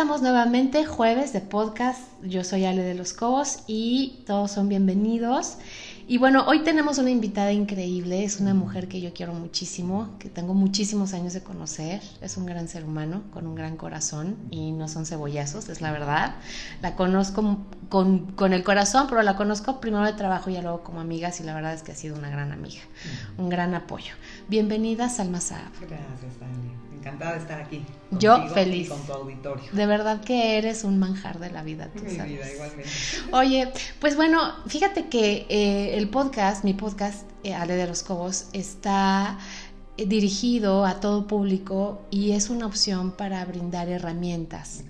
estamos nuevamente, jueves de podcast. Yo soy Ale de los Cobos y todos son bienvenidos. Y bueno, hoy tenemos una invitada increíble, es una mujer que yo quiero muchísimo, que tengo muchísimos años de conocer, es un gran ser humano, con un gran corazón y no son cebollazos, es la verdad. La conozco con, con el corazón, pero la conozco primero de trabajo y luego como amigas y la verdad es que ha sido una gran amiga, un gran apoyo. Bienvenida, Salma Saab. Gracias, Dani encantada de estar aquí. Yo feliz. con tu auditorio. De verdad que eres un manjar de la vida, tú Mi vida, igualmente. Oye, pues bueno, fíjate que eh, el podcast, mi podcast, eh, Ale de los Cobos, está dirigido a todo público y es una opción para brindar herramientas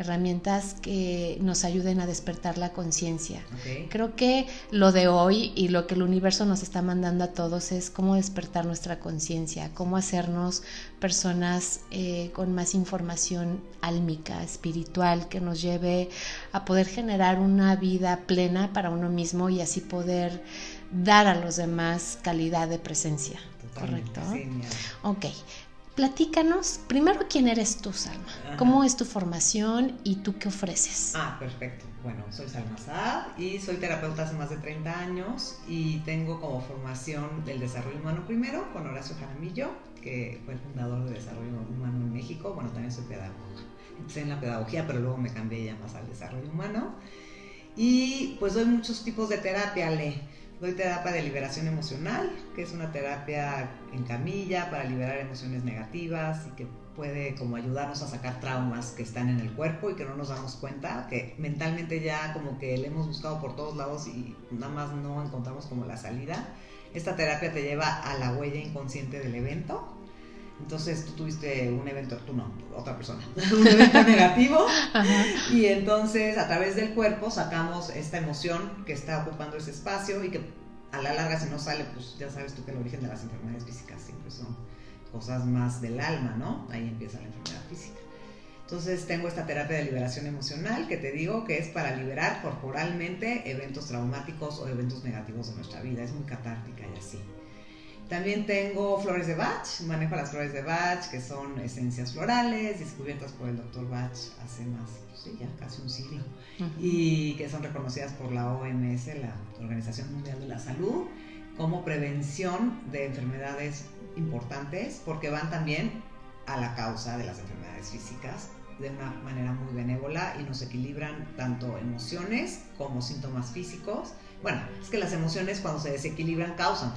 herramientas que nos ayuden a despertar la conciencia. Creo que lo de hoy y lo que el universo nos está mandando a todos es cómo despertar nuestra conciencia, cómo hacernos personas eh, con más información álmica, espiritual, que nos lleve a poder generar una vida plena para uno mismo y así poder dar a los demás calidad de presencia. ¿Correcto? Ok. Platícanos, primero, ¿quién eres tú, Salma? ¿Cómo es tu formación y tú qué ofreces? Ah, perfecto. Bueno, soy Salma Saad y soy terapeuta hace más de 30 años y tengo como formación del desarrollo humano primero con Horacio Jaramillo, que fue el fundador de Desarrollo Humano en México. Bueno, también soy pedagoga. Empecé en la pedagogía, pero luego me cambié ya más al desarrollo humano. Y pues doy muchos tipos de terapia, Le Doy terapia de liberación emocional, que es una terapia en camilla para liberar emociones negativas y que puede como ayudarnos a sacar traumas que están en el cuerpo y que no nos damos cuenta, que mentalmente ya como que le hemos buscado por todos lados y nada más no encontramos como la salida. Esta terapia te lleva a la huella inconsciente del evento entonces tú tuviste un evento, tú no, otra persona, un evento negativo y entonces a través del cuerpo sacamos esta emoción que está ocupando ese espacio y que a la larga si no sale, pues ya sabes tú que el origen de las enfermedades físicas siempre son cosas más del alma, ¿no? Ahí empieza la enfermedad física. Entonces tengo esta terapia de liberación emocional que te digo que es para liberar corporalmente eventos traumáticos o eventos negativos de nuestra vida. Es muy catártica y así. También tengo flores de Bach, manejo las flores de Bach, que son esencias florales descubiertas por el doctor Bach hace más, pues sí, ya casi un siglo, y que son reconocidas por la OMS, la Organización Mundial de la Salud, como prevención de enfermedades importantes, porque van también a la causa de las enfermedades físicas de una manera muy benévola y nos equilibran tanto emociones como síntomas físicos. Bueno, es que las emociones cuando se desequilibran causan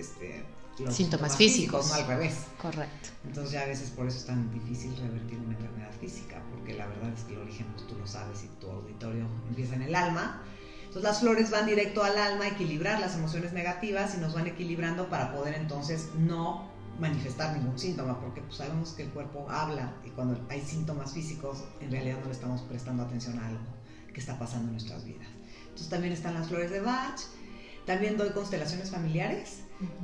este, los síntomas, físicos. no al revés. Correcto. Entonces ya a veces por eso es tan difícil revertir una enfermedad física, porque la verdad es que el origen, pues tú lo sabes y tu auditorio empieza en el alma. Entonces las flores van directo al alma a equilibrar las emociones negativas y nos van equilibrando para poder entonces no manifestar ningún síntoma, porque pues sabemos que el cuerpo habla y cuando hay síntomas físicos en realidad no le estamos prestando atención a algo que está pasando en nuestras vidas. Entonces también están las flores de Bach, también doy constelaciones familiares,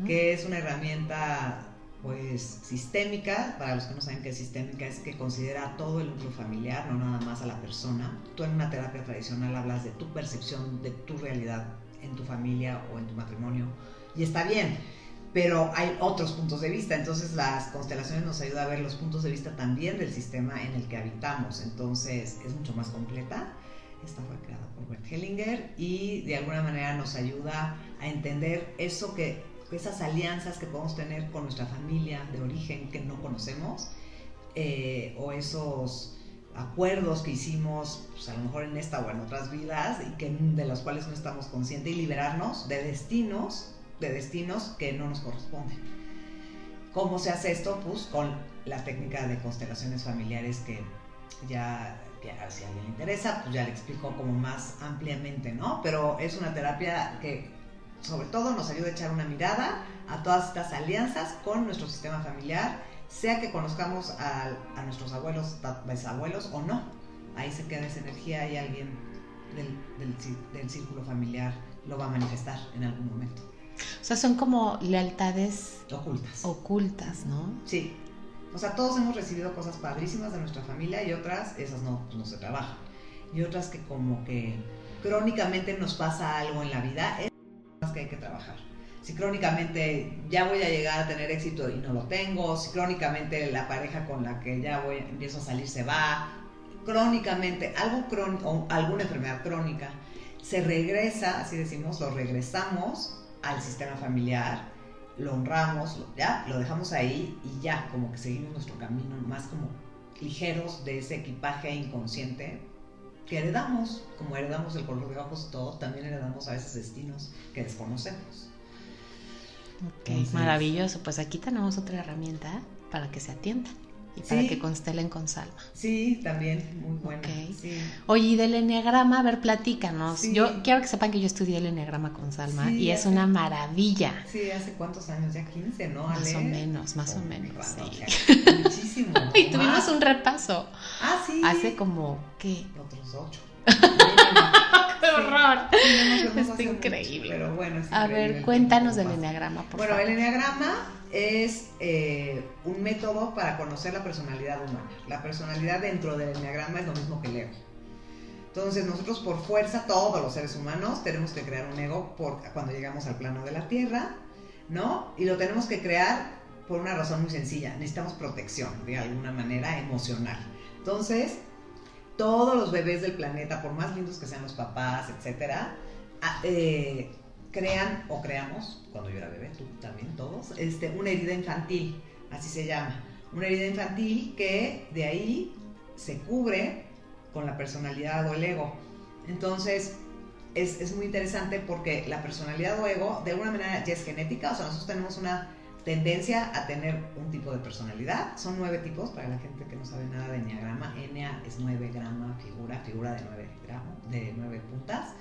que es una herramienta pues sistémica, para los que no saben qué es sistémica, es que considera todo el núcleo familiar, no nada más a la persona. Tú en una terapia tradicional hablas de tu percepción, de tu realidad en tu familia o en tu matrimonio, y está bien, pero hay otros puntos de vista, entonces las constelaciones nos ayudan a ver los puntos de vista también del sistema en el que habitamos, entonces es mucho más completa. Esta fue creada por Bert Hellinger y de alguna manera nos ayuda a entender eso que esas alianzas que podemos tener con nuestra familia de origen que no conocemos, eh, o esos acuerdos que hicimos, pues a lo mejor en esta o en otras vidas, y que, de los cuales no estamos conscientes, y liberarnos de destinos, de destinos que no nos corresponden. ¿Cómo se hace esto? Pues con la técnica de constelaciones familiares que ya, si a alguien le interesa, pues ya le explico como más ampliamente, ¿no? Pero es una terapia que sobre todo nos ayuda a echar una mirada a todas estas alianzas con nuestro sistema familiar, sea que conozcamos a, nuestros abuelos, bisabuelos o no. Ahí se queda esa energía y alguien del, círculo familiar lo va a manifestar en algún momento. O sea, son como lealtades ocultas. Ocultas, ¿no? Sí. O sea, todos hemos recibido cosas padrísimas de nuestra familia y otras, esas no, no se trabajan. Y otras que como que crónicamente nos pasa algo en la vida que hay que trabajar. Si crónicamente ya voy a llegar a tener éxito y no lo tengo, si crónicamente la pareja con la que ya voy, empiezo a salir se va, crónicamente, algo o alguna enfermedad crónica, se regresa, así decimos, lo regresamos al sistema familiar, lo honramos, ya, lo dejamos ahí y ya, como que seguimos nuestro camino más como ligeros de ese equipaje inconsciente que heredamos, como heredamos el color de ojos y todo, también heredamos a veces destinos que desconocemos. Ok, maravilloso. Pues aquí tenemos otra herramienta para que se atienda y para que constelen con Salma. Sí, también, muy bueno. Oye, y del enneagrama, a ver, platícanos. Yo quiero que sepan que yo estudié el enneagrama con Salma y es una maravilla. Sí, ¿hace cuántos años? Ya 15, ¿no? Más o menos, más o oh, menos. muchísimo. y tuvimos un repaso. Ah, sí. Hace como, ¿qué? Otros ocho. ¡Qué horror! es increíble. pero bueno, A ver, cuéntanos del enneagrama, por bueno, el enneagrama es eh, un método para conocer la personalidad humana. La personalidad dentro del enneagrama es lo mismo que el ego. Entonces nosotros por fuerza, todos los seres humanos, tenemos que crear un ego por, cuando llegamos al plano de la Tierra, ¿no? Y lo tenemos que crear por una razón muy sencilla. Necesitamos protección, de alguna manera, emocional. Entonces, todos los bebés del planeta, por más lindos que sean los papás, etcétera, ah, eh, crean o creamos, cuando yo era bebé, tú también, todos, este, una herida infantil, así se llama. Una herida infantil que de ahí se cubre con la personalidad o el ego. Entonces, es, es muy interesante porque la personalidad o ego, de alguna manera, ya es genética, o sea, nosotros tenemos una tendencia a tener un tipo de personalidad. Son nueve tipos para la gente que no sabe nada de enneagrama. Enea es nueve grama, figura, figura de nueve, gramos, de nueve puntas.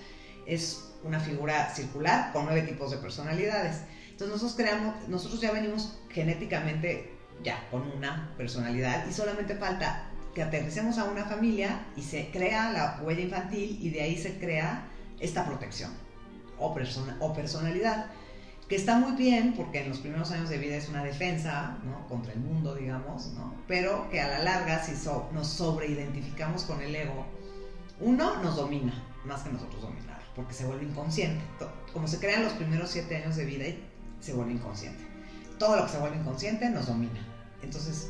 Es una figura circular con nueve tipos de personalidades. Entonces nosotros creamos, nosotros ya venimos genéticamente ya con una personalidad y solamente falta que aterricemos a una familia y se crea la huella infantil y de ahí se crea esta protección o, persona, o personalidad que está muy bien porque en los primeros años de vida es una defensa ¿no? contra el mundo, digamos, ¿no? pero que a la larga si nos sobreidentificamos con el ego, uno nos domina más que nosotros dominar, porque se vuelve inconsciente. Como se crean los primeros siete años de vida, se vuelve inconsciente. Todo lo que se vuelve inconsciente nos domina. Entonces,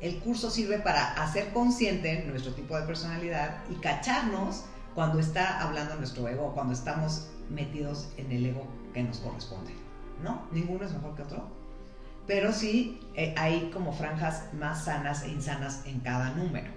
el curso sirve para hacer consciente nuestro tipo de personalidad y cacharnos cuando está hablando nuestro ego, cuando estamos metidos en el ego que nos corresponde. ¿no? Ninguno es mejor que otro. Pero sí eh, hay como franjas más sanas e insanas en cada número.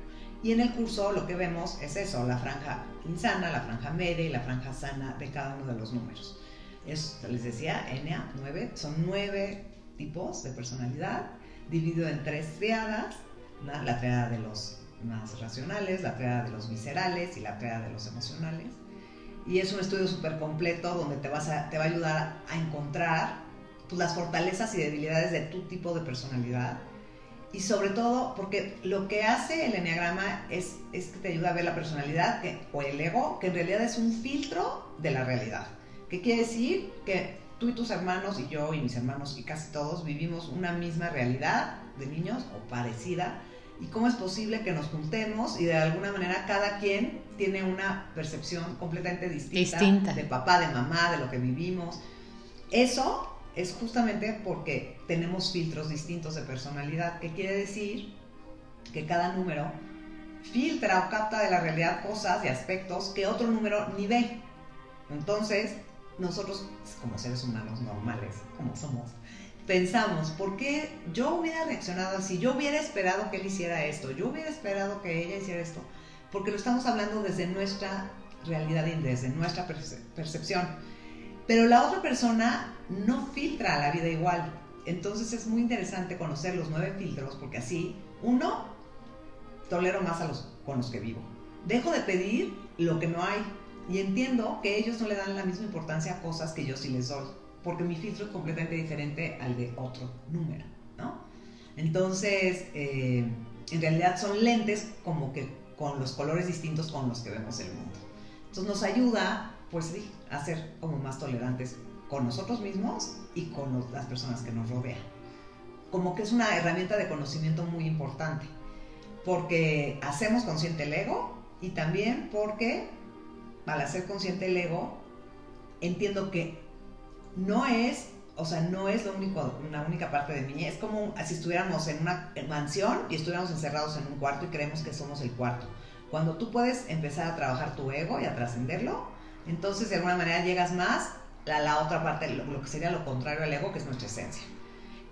Y en el curso lo que vemos es eso, la franja insana, la franja media y la franja sana de cada uno de los números. Es, les decía, NA, 9, son nueve tipos de personalidad, dividido en tres triadas, la triada de los más racionales, la triada de los viscerales y la triada de los emocionales y es un estudio súper completo donde te, vas a, te va a ayudar a encontrar pues, las fortalezas y debilidades de tu tipo de personalidad. Y sobre todo, porque lo que hace el enneagrama es, es que te ayuda a ver la personalidad o el ego, que en realidad es un filtro de la realidad. ¿Qué quiere decir? Que tú y tus hermanos y yo y mis hermanos y casi todos vivimos una misma realidad de niños o parecida, y cómo es posible que nos juntemos y de alguna manera cada quien tiene una percepción completamente distinta, de papá, de mamá, de lo que vivimos. Eso es justamente porque tenemos filtros distintos de personalidad, que quiere decir que cada número filtra o capta de la realidad cosas y aspectos que otro número ni ve. Entonces, nosotros como seres humanos normales, como somos, pensamos, ¿por qué yo hubiera reaccionado así? Yo hubiera esperado que él hiciera esto, yo hubiera esperado que ella hiciera esto, porque lo estamos hablando desde nuestra realidad y desde nuestra percepción. Pero la otra persona no filtra la vida igual. Entonces es muy interesante conocer los nueve filtros, porque así, uno, tolero más a los con los que vivo. Dejo de pedir lo que no hay y entiendo que ellos no le dan la misma importancia a cosas que yo sí les doy porque mi filtro es completamente diferente al de otro número, ¿no? Entonces, eh, en realidad son lentes como que con los colores distintos con los que vemos el mundo. Entonces nos ayuda, pues sí, a ser como más tolerantes con nosotros mismos y con las personas que nos rodean. Como que es una herramienta de conocimiento muy importante, porque hacemos consciente el ego y también porque al hacer consciente el ego, entiendo que no es, o sea, no es lo único, una única parte de mí, es como si estuviéramos en una mansión y estuviéramos encerrados en un cuarto y creemos que somos el cuarto. Cuando tú puedes empezar a trabajar tu ego y a trascenderlo, entonces de alguna manera llegas más a la otra parte, lo, que sería lo contrario al ego, que es nuestra esencia.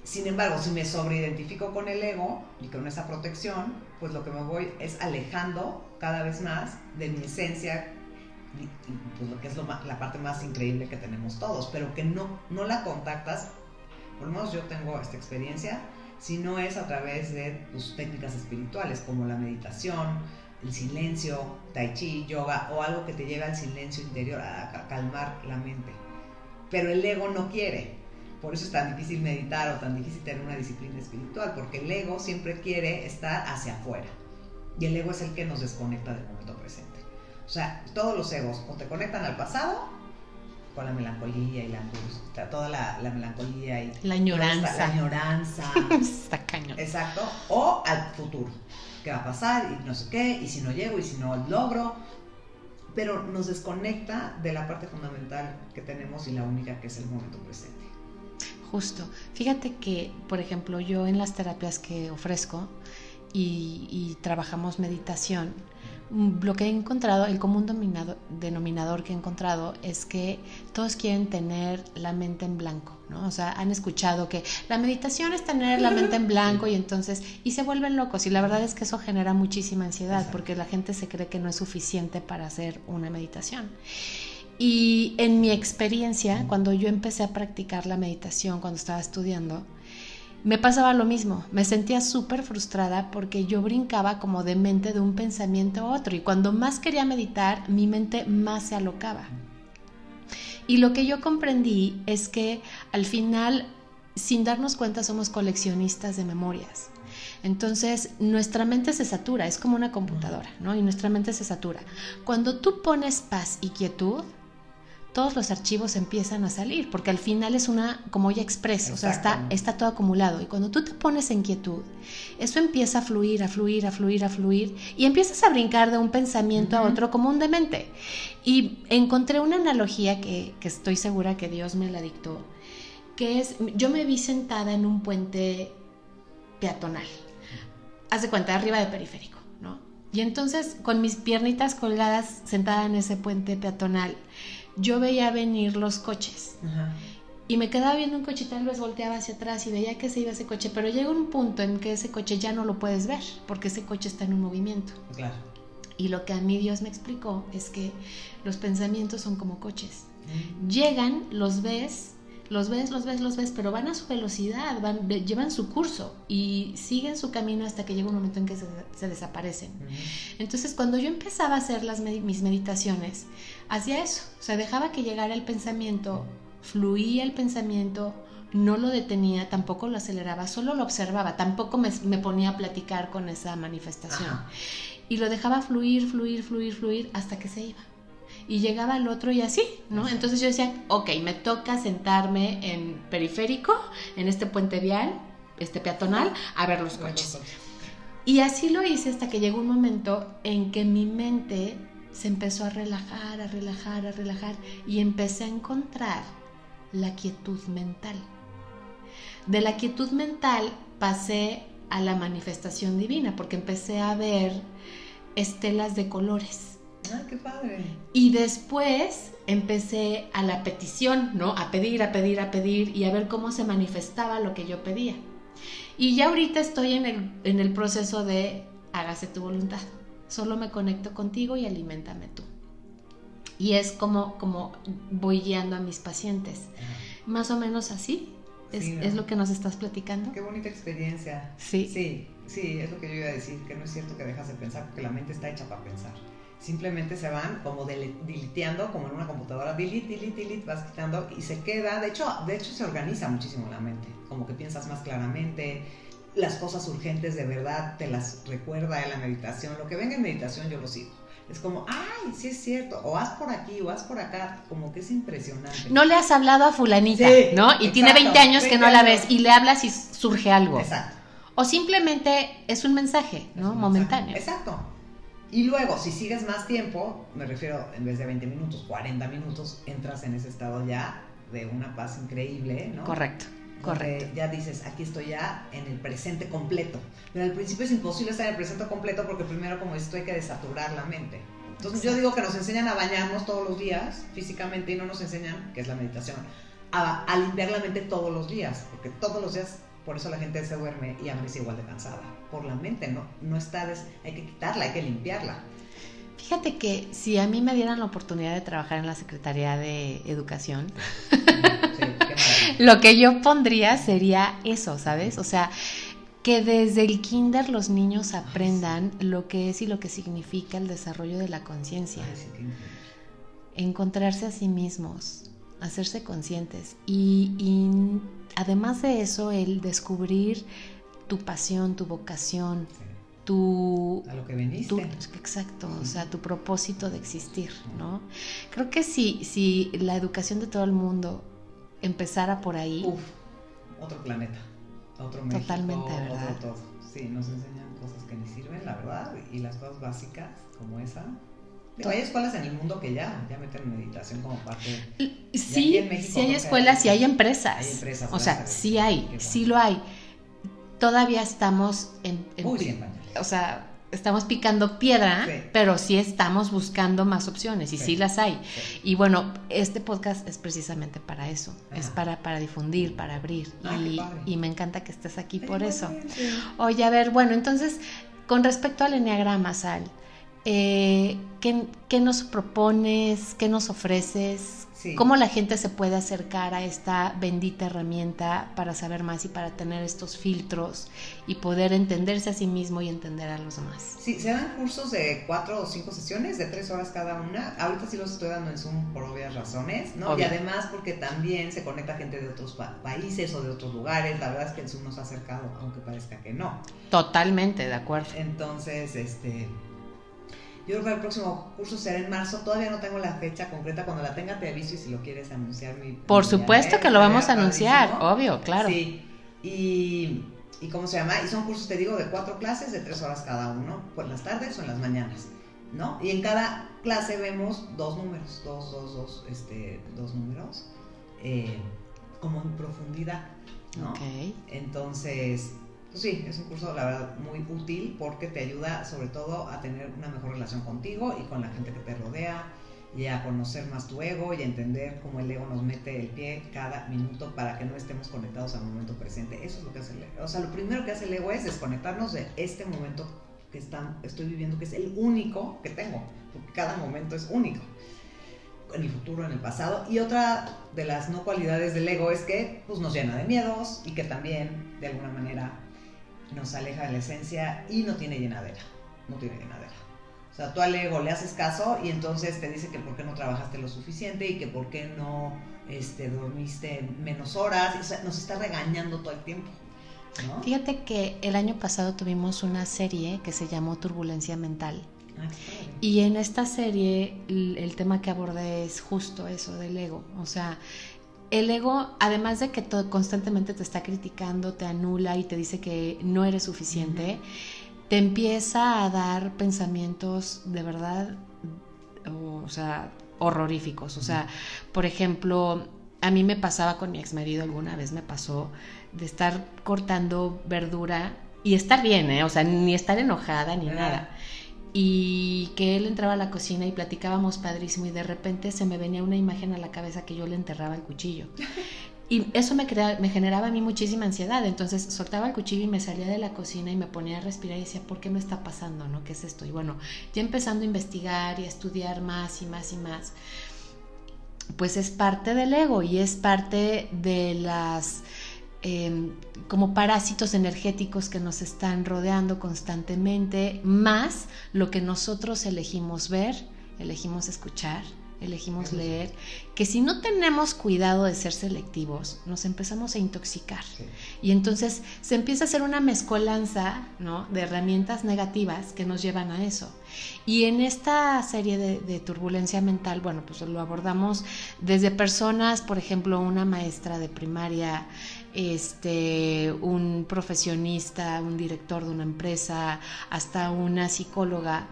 Sin embargo, si me sobreidentifico con el ego y con esa protección, pues lo que me voy es alejando cada vez más de mi esencia, pues lo que es la parte más increíble que tenemos todos, pero que no, no la contactas, por lo menos yo tengo esta experiencia, si no es a través de tus técnicas espirituales como la meditación, el silencio, tai chi, yoga o algo que te lleve al silencio interior, a, calmar la mente. Pero el ego no quiere. Por eso es tan difícil meditar o tan difícil tener una disciplina espiritual, porque el ego siempre quiere estar hacia afuera. Y el ego es el que nos desconecta del momento presente. O sea, todos los egos o te conectan al pasado con la melancolía y la angustia, toda la, melancolía y la añoranza. La añoranza. Está cañón. Exacto. O al futuro. ¿Qué va a pasar? Y no sé qué, y si no llego, y si no logro. Pero nos desconecta de la parte fundamental que tenemos y la única que es el momento presente. Justo. Fíjate que, por ejemplo, yo en las terapias que ofrezco y, trabajamos meditación, lo que he encontrado, el común denominador que he encontrado es que todos quieren tener la mente en blanco, ¿no? O sea, han escuchado que la meditación es tener la mente en blanco y entonces, y se vuelven locos. Y la verdad es que eso genera muchísima ansiedad porque la gente se cree que no es suficiente para hacer una meditación. Y en mi experiencia, cuando yo empecé a practicar la meditación, cuando estaba estudiando, me pasaba lo mismo, me sentía súper frustrada porque yo brincaba como de mente de un pensamiento a otro y cuando más quería meditar, mi mente más se alocaba. Y lo que yo comprendí es que al final, sin darnos cuenta, somos coleccionistas de memorias. Entonces, nuestra mente se satura, es como una computadora, ¿no? Y nuestra mente se satura. Cuando tú pones paz y quietud, todos los archivos empiezan a salir, porque al final es una como ya express, o sea, está, está todo acumulado. Y cuando tú te pones en quietud, eso empieza a fluir, a fluir, a fluir, a fluir, y empiezas a brincar de un pensamiento a otro como un demente. Y encontré una analogía que, que estoy segura que Dios me la dictó, que es, yo me vi sentada en un puente peatonal, haz de cuenta, arriba de periférico, ¿no? Y entonces, con mis piernitas colgadas, sentada en ese puente peatonal, yo veía venir los coches. Y me quedaba viendo un coche y tal vez volteaba hacia atrás y veía que se iba ese coche, pero llega un punto en que ese coche ya no lo puedes ver, porque ese coche está en un movimiento. Claro. Y lo que a mí Dios me explicó es que los pensamientos son como coches. Llegan, los ves, los ves, los ves, los ves, pero van a su velocidad, van, llevan su curso y siguen su camino hasta que llega un momento en que se, desaparecen. Entonces, cuando yo empezaba a hacer las, mis meditaciones, hacía eso, o sea, dejaba que llegara el pensamiento, fluía el pensamiento, no lo detenía, tampoco lo aceleraba, solo lo observaba, tampoco me, ponía a platicar con esa manifestación. Y lo dejaba fluir, fluir, fluir, fluir hasta que se iba y llegaba el otro y así, ¿no? Entonces yo decía, ok, me toca sentarme en periférico, en este puente vial, este peatonal, a ver los coches. Y así lo hice hasta que llegó un momento en que mi mente se empezó a relajar, a relajar, a relajar y empecé a encontrar la quietud mental. De la quietud mental pasé a la manifestación divina porque empecé a ver estelas de colores Ah, qué padre. Y después empecé a la petición, ¿no? A pedir, a pedir, a pedir y a ver cómo se manifestaba lo que yo pedía. Y ya ahorita estoy en el, en el proceso de hágase tu voluntad. Solo me conecto contigo y alimentame tú. Y es como, como voy guiando a mis pacientes. Más o menos así. Es, es, lo que nos estás platicando. Qué bonita experiencia. Sí. Sí, sí, es lo que yo iba a decir, que no es cierto que dejas de pensar, porque la mente está hecha para pensar simplemente se van como diliteando, como en una computadora, delete, delete, delete, vas quitando y se queda, de hecho, de hecho se organiza muchísimo la mente, como que piensas más claramente, las cosas urgentes de verdad te las recuerda en la meditación, lo que venga en meditación yo lo sigo. Es como, ay, sí es cierto, o haz por aquí, o haz por acá, como que es impresionante. No le has hablado a fulanita, ¿no? Y tiene 20 años que no la ves y le hablas y surge algo. Exacto. O simplemente es un mensaje, ¿no? Momentáneo. Exacto. Y luego, si sigues más tiempo, me refiero, en vez de 20 minutos, 40 minutos, entras en ese estado ya de una paz increíble, ¿no? Correcto. Correcto. Ya dices, aquí estoy ya en el presente completo. Pero al principio es imposible estar en el presente completo porque primero, como tú hay que desaturar la mente. Entonces yo digo que nos enseñan a bañarnos todos los días físicamente y no nos enseñan, que es la meditación, a, a limpiar la mente todos los días, porque todos los días por eso la gente se duerme y amanece igual de cansada. Por la mente, no, no está, hay que quitarla, hay que limpiarla. Fíjate que si a mí me dieran la oportunidad de trabajar en la Secretaría de Educación, lo que yo pondría sería eso, ¿sabes? O sea, que desde el kinder los niños aprendan lo que es y lo que significa el desarrollo de la conciencia. Encontrarse a sí mismos, hacerse conscientes y, y, además de eso el descubrir tu pasión, tu vocación, tu... A lo que viniste. exacto, o sea, tu propósito de existir, ¿no? Creo que si, si la educación de todo el mundo empezara por ahí... Uf, otro planeta, otro México, Totalmente, ¿verdad? Otro todo. Sí, nos enseñan cosas que ni sirven, la verdad, y las cosas básicas como esa, hay escuelas en el mundo que ya, ya meten meditación como parte. Sí, sí hay escuelas y hay empresas. Hay empresas. O sea, sí hay, sí lo hay. Todavía estamos en, o sea, estamos picando piedra, pero sí estamos buscando más opciones y sí, las hay. Y bueno, este podcast es precisamente para eso, es para, para difundir, para abrir. y, me encanta que estés aquí por eso. Oye, a ver, bueno, entonces, con respecto al enneagrama, Sal, eh, ¿qué, nos propones? ¿Qué nos ofreces? ¿Cómo la gente se puede acercar a esta bendita herramienta para saber más y para tener estos filtros y poder entenderse a sí mismo y entender a los demás? Sí, se dan cursos de cuatro o cinco sesiones, de tres horas cada una. Ahorita sí los estoy dando en Zoom por obvias razones, ¿no? Y además porque también se conecta gente de otros países o de otros lugares. La verdad es que el Zoom nos ha acercado, aunque parezca que no. Totalmente, de acuerdo. Entonces, este yo creo que el próximo curso será en marzo. Todavía no tengo la fecha concreta. Cuando la tenga te aviso y si lo quieres anunciar. Mi, Por supuesto que lo vamos a anunciar, obvio, claro. Sí. Y, y ¿cómo se llama? Y son cursos, te digo, de cuatro clases, de tres horas cada uno, por las tardes o en las mañanas. ¿No? Y en cada clase vemos dos números, dos, dos, dos, este, dos números, eh, como en profundidad, ¿no? Okay. Entonces, sí, es un curso, la verdad, muy útil porque te ayuda sobre todo a tener una mejor relación contigo y con la gente que te rodea y a conocer más tu ego y a entender cómo el ego nos mete el pie cada minuto para que no estemos conectados al momento presente. Eso es lo que hace el ego. O sea, lo primero que hace el ego es desconectarnos de este momento que está, estoy viviendo, que es el único que tengo, porque cada momento es único en el futuro, en el pasado. Y otra de las no cualidades del ego es que pues, nos llena de miedos y que también, de alguna manera, nos aleja de la esencia y no tiene llenadera, no tiene llenadera. O sea, tú al ego le haces caso y entonces te dice que por qué no trabajaste lo suficiente y que por qué no este, dormiste menos horas, o sea, nos está regañando todo el tiempo. Fíjate que el año pasado tuvimos una serie que se llamó Turbulencia Mental. Ah, y en esta serie el, el, tema que abordé es justo eso del ego. O sea, el ego, además de que todo, constantemente te está criticando, te anula y te dice que no eres suficiente, te empieza a dar pensamientos de verdad, o, sea, horroríficos. O sea, por ejemplo, a mí me pasaba con mi ex marido alguna vez, me pasó de estar cortando verdura y estar bien, ¿eh? O sea, ni estar enojada ni nada y que él entraba a la cocina y platicábamos padrísimo y de repente se me venía una imagen a la cabeza que yo le enterraba el cuchillo. Y eso me, me generaba a mí muchísima ansiedad. Entonces soltaba el cuchillo y me salía de la cocina y me ponía a respirar y decía, ¿por qué me está pasando? ¿No? ¿Qué es esto? Y bueno, ya empezando a investigar y a estudiar más y más y más, pues es parte del ego y es parte de las Em, como parásitos energéticos que nos están rodeando constantemente, más lo que nosotros elegimos ver, elegimos escuchar, elegimos leer, que si no tenemos cuidado de ser selectivos, nos empezamos a intoxicar. Y entonces se empieza a hacer una mezcolanza de herramientas negativas que nos llevan a eso. Y en esta serie de, de, turbulencia mental, bueno, pues lo abordamos desde personas, por ejemplo, una maestra de primaria, este, un profesionista, un director de una empresa, hasta una psicóloga,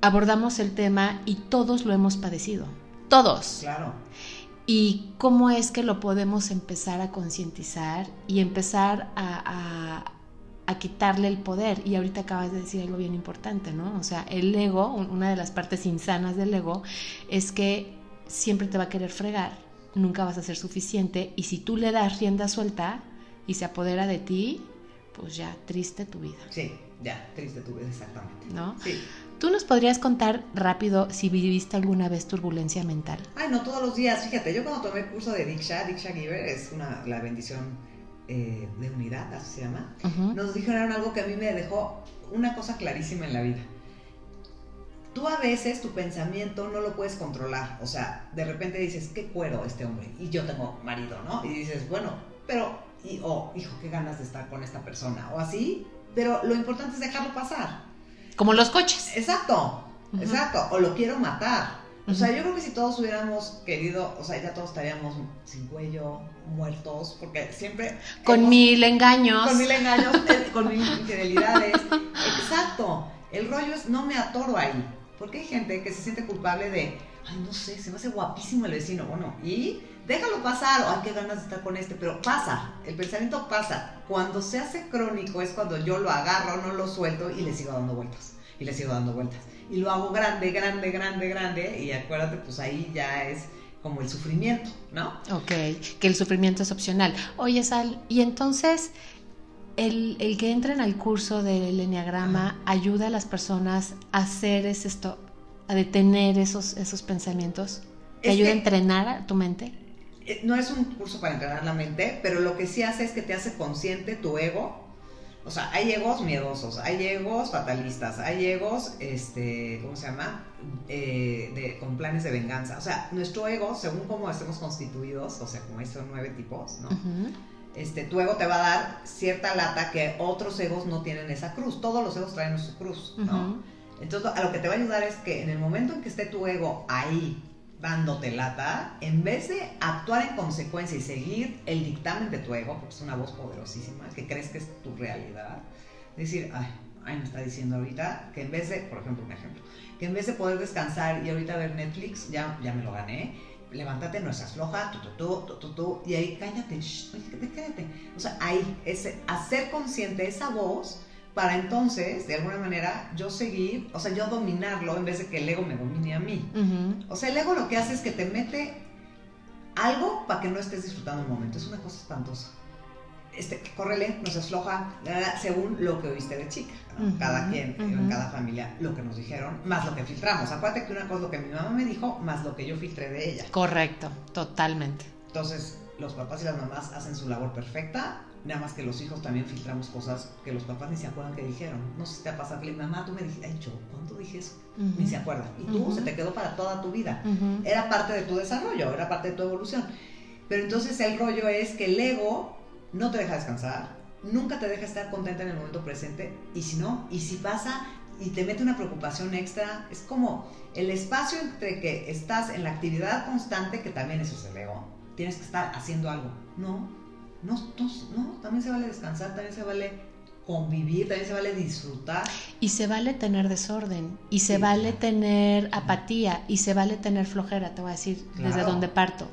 abordamos el tema y todos lo hemos padecido. Todos. Claro. y cómo es que lo podemos empezar a concientizar y empezar a, a, quitarle el poder. Y ahorita acabas de decir algo bien importante, ¿no? O sea, el ego, una de las partes insanas del ego, es que siempre te va a querer fregar, nunca vas a ser suficiente y si tú le das rienda suelta y se apodera de ti, pues ya, triste tu vida. Sí, ya, triste tu vida, exactamente. ¿No? Sí. ¿Tú nos podrías contar rápido si viviste alguna vez turbulencia mental? Ay, no todos los días. Fíjate, yo cuando tomé el curso de Diksha, Diksha Giver es una, la bendición eh, de unidad, así se llama, nos dijeron algo que a mí me dejó una cosa clarísima en la vida. Tú a veces tu pensamiento no lo puedes controlar. O sea, de repente dices, qué cuero este hombre. Y yo tengo marido, ¿no? Y dices, bueno, pero, y, oh, hijo, qué ganas de estar con esta persona. O así. Pero lo importante es dejarlo pasar. Como los coches. Exacto, exacto. O lo quiero matar. O sea, yo creo que si todos hubiéramos querido, o sea, ya todos estaríamos sin cuello, muertos, porque siempre... Con mil engaños. Con mil engaños, con mil infidelidades. Exacto. El rollo es, no me atoro ahí. Porque hay gente que se siente culpable de, ay, no sé, se me hace guapísimo el vecino. Bueno, y déjalo pasar, o ay, qué ganas de estar con este, pero pasa, el pensamiento pasa. Cuando se hace crónico es cuando yo lo agarro, no lo suelto y le sigo dando vueltas, y le sigo dando vueltas. Y lo hago grande, grande, grande, grande, y acuérdate, pues ahí ya es como el sufrimiento, ¿no? Ok, que el sufrimiento es opcional. Oye, Sal, y entonces... El, el que entren al curso del Enneagrama ayuda a las personas a hacer esto, a detener esos, esos pensamientos, ¿Te ayuda a entrenar a tu mente? Eh, no es un curso para entrenar la mente, pero lo que sí hace es que te hace consciente tu ego. O sea, hay egos miedosos, hay egos fatalistas, hay egos, este, ¿cómo se llama? Eh, con planes de venganza. O sea, nuestro ego, según cómo estemos constituidos, o sea, como son nueve tipos, ¿no? Este, tu ego te va a dar cierta lata que otros egos no tienen esa cruz. Todos los egos traen su cruz, ¿no? Entonces, a lo que te va a ayudar es que en el momento en que esté tu ego ahí, dándote lata, en vez de actuar en consecuencia y seguir el dictamen de tu ego, porque es una voz poderosísima, que crees que es tu realidad, decir, ay, ay, me está diciendo ahorita que en vez de, por ejemplo, un ejemplo, que en vez de poder descansar y ahorita ver Netflix, ya, ya me lo gané, levántate, no seas floja, tu, tu, tu, tu, y ahí cállate, shh, cállate. O sea, ahí, ese, hacer consciente esa voz para entonces, de alguna manera, yo seguir, o sea, yo dominarlo en vez de que el ego me domine a mí. O sea, el ego lo que hace es que te mete algo para que no estés disfrutando el momento. Es una cosa espantosa. Este, córrele, no se afloja, según lo que oíste de chica. Cada quien, en cada familia, lo que nos dijeron, más lo que filtramos. Acuérdate que una cosa es lo que mi mamá me dijo, más lo que yo filtré de ella. Correcto, totalmente. Entonces, los papás y las mamás hacen su labor perfecta, Nada más que los hijos también filtramos cosas que los papás ni se acuerdan que dijeron. No sé si te ha pasado que mamá, tú me dijiste, ay, yo, ¿cuánto dije eso? Ni se acuerdan. Y tú se te quedó para toda tu vida. Era parte de tu desarrollo, era parte de tu evolución. Pero entonces el rollo es que el ego no te deja descansar, nunca te deja estar contenta en el momento presente. Y si no, y si pasa y te mete una preocupación extra, es como el espacio entre que estás en la actividad constante, que también eso es el ego, tienes que estar haciendo algo. No, no, no, también se vale descansar, también se vale convivir, también se vale disfrutar. Y se vale tener desorden, y se vale tener apatía, y se vale tener flojera, te voy a decir desde donde parto.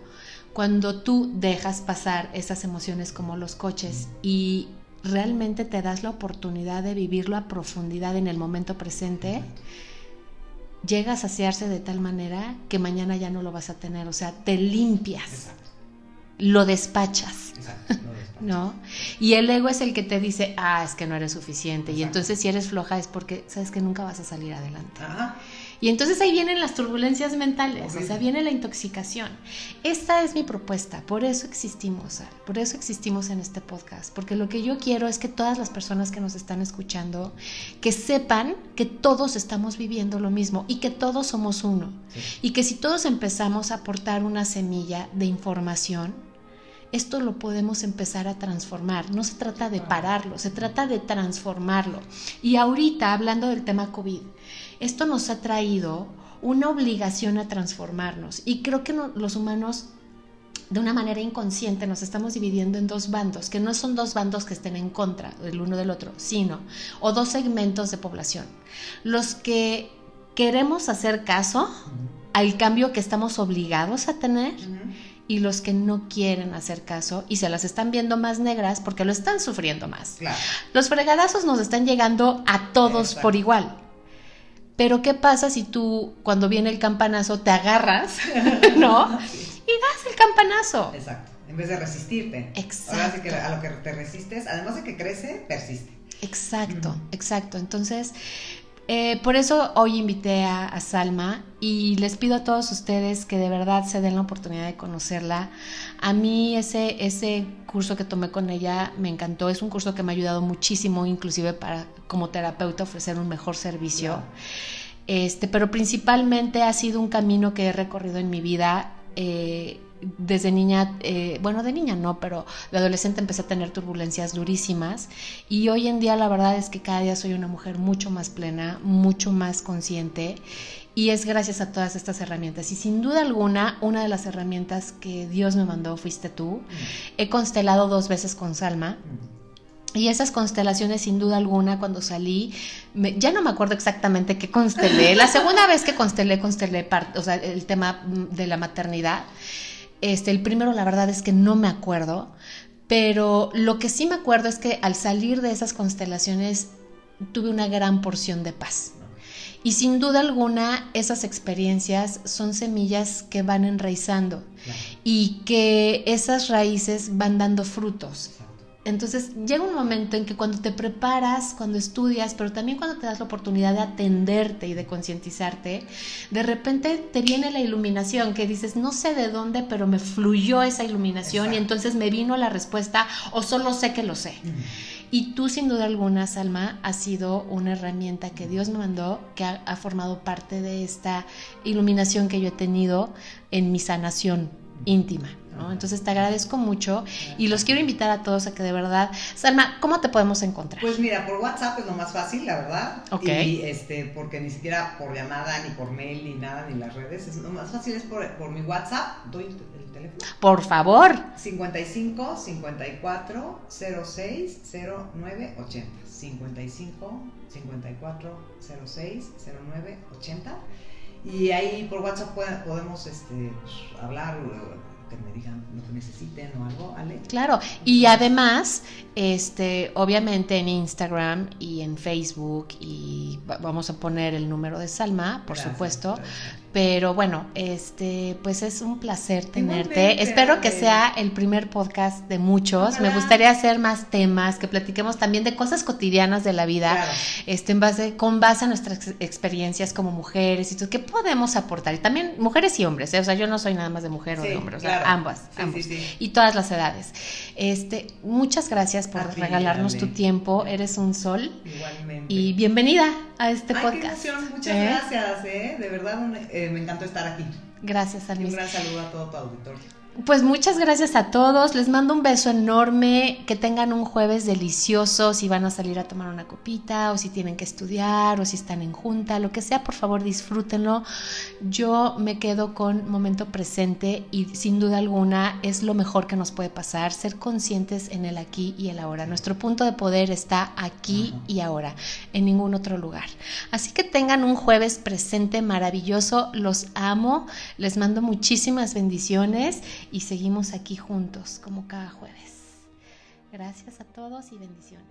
Cuando tú dejas pasar esas emociones como los coches y realmente te das la oportunidad de vivirlo a profundidad en el momento presente, llega a saciarse de tal manera que mañana ya no lo vas a tener, o sea, te limpias lo despachas. ¿No? Y el ego es el que te dice, ah, es que no eres suficiente. Y entonces si eres floja es porque sabes que nunca vas a salir adelante. Y entonces ahí vienen las turbulencias mentales, o sea, viene la intoxicación. Esta es mi propuesta, por eso existimos, por eso existimos en este podcast, porque lo que yo quiero es que todas las personas que nos están escuchando, que sepan que todos estamos viviendo lo mismo y que todos somos uno. Y que si todos empezamos a aportar una semilla de información, esto lo podemos empezar a transformar. No se trata de pararlo, se trata de transformarlo. Y ahorita, hablando del tema COVID, esto nos ha traído una obligación a transformarnos. Y creo que los humanos de una manera inconsciente nos estamos dividiendo en dos bandos, que no son dos bandos que estén en contra del uno del otro, sino, o dos segmentos de población. Los que queremos hacer caso al cambio que estamos obligados a tener y los que no quieren hacer caso y se las están viendo más negras porque lo están sufriendo más. Claro. Los fregadazos nos están llegando a todos Exacto. por igual. Pero ¿qué pasa si tú cuando viene el campanazo te agarras, ¿no? Sí. Y das el campanazo. Exacto. En vez de resistirte. Ahora sí que Exacto. a lo que te resistes, además de que crece, persiste. Exacto, exacto. Entonces, eh, por eso hoy invité a, a Salma y les pido a todos ustedes que de verdad se den la oportunidad de conocerla. A mí ese, ese curso que tomé con ella me encantó. Es un curso que me ha ayudado muchísimo, inclusive para como terapeuta ofrecer un mejor servicio. Este, pero principalmente ha sido un camino que he recorrido en mi vida. eh, desde niña, eh, bueno, de niña no, pero de adolescente empecé a tener turbulencias durísimas y hoy en día la verdad es que cada día soy una mujer mucho más plena, mucho más consciente y es gracias a todas estas herramientas. Y sin duda alguna, una de las herramientas que Dios me mandó fuiste tú. He constelado dos veces con Salma. Y esas constelaciones, sin duda alguna, cuando salí, me- ya no me acuerdo exactamente qué constelé. La segunda vez que constelé, constelé part- o sea, el tema mm, de la maternidad. Este, el primero, la verdad es que no me acuerdo, pero lo que sí me acuerdo es que al salir de esas constelaciones tuve una gran porción de paz. Y sin duda alguna, esas experiencias son semillas que van enraizando Claro. y que esas raíces van dando frutos. Entonces llega un momento en que cuando te preparas, cuando estudias, pero también cuando te das la oportunidad de atenderte y de concientizarte, de repente te viene la iluminación que dices, no sé de dónde, pero me fluyó esa iluminación y entonces me vino la respuesta o solo sé que lo sé. Y tú sin duda alguna, Salma, has sido una herramienta que Dios me mandó, que ha, ha formado parte de esta iluminación que yo he tenido en mi sanación íntima. ¿No? Entonces te agradezco mucho y los quiero invitar a todos a que de verdad, Salma, ¿cómo te podemos encontrar? Pues mira, por WhatsApp es lo más fácil, la verdad. Ok. Y este, porque ni siquiera por llamada, ni por mail, ni nada, ni las redes. Es, lo más fácil es por, por mi WhatsApp. Doy el, el teléfono. Por favor. 55 54 06 09 80. 55 54 06 09 80. Y ahí por WhatsApp podemos este, hablar, o que me digan lo que necesiten o algo, Ale. Claro, y además, este, obviamente en Instagram y en Facebook y va- vamos a poner el número de Salma, por Gracias, supuesto. gracias. Pero bueno, este, pues es un placer tenerte. Igualmente, Espero que sea el primer podcast de muchos. Ojalá. Me gustaría hacer más temas, que platiquemos también de cosas cotidianas de la vida, Claro. este, en base, con base a nuestras ex- experiencias como mujeres y todo, ¿qué podemos aportar? Y también mujeres y hombres, ¿eh? o sea, yo no soy nada más de mujer o de hombre, o sea, claro. ambas, Sí, ambos. sí. Y todas las edades. Este, muchas gracias por A regalarnos tu tiempo. Eres un sol. Igualmente. Y bienvenida a este Ay, podcast. qué. Muchas ¿Eh? gracias, ¿eh? De verdad, un- eh, me encantó estar aquí. Gracias, Y un gran saludo a todo tu auditorio. Pues muchas gracias a todos. Les mando un beso enorme. Que tengan un jueves delicioso. Si van a salir a tomar una copita, o si tienen que estudiar, o si están en junta, lo que sea, por favor disfrútenlo. Yo me quedo con momento presente y sin duda alguna es lo mejor que nos puede pasar. Ser conscientes en el aquí y el ahora. Nuestro punto de poder está aquí y ahora, en ningún otro lugar. Así que tengan un jueves presente maravilloso. Los amo. Les mando muchísimas bendiciones y seguimos aquí juntos como cada jueves. Gracias a todos y bendiciones.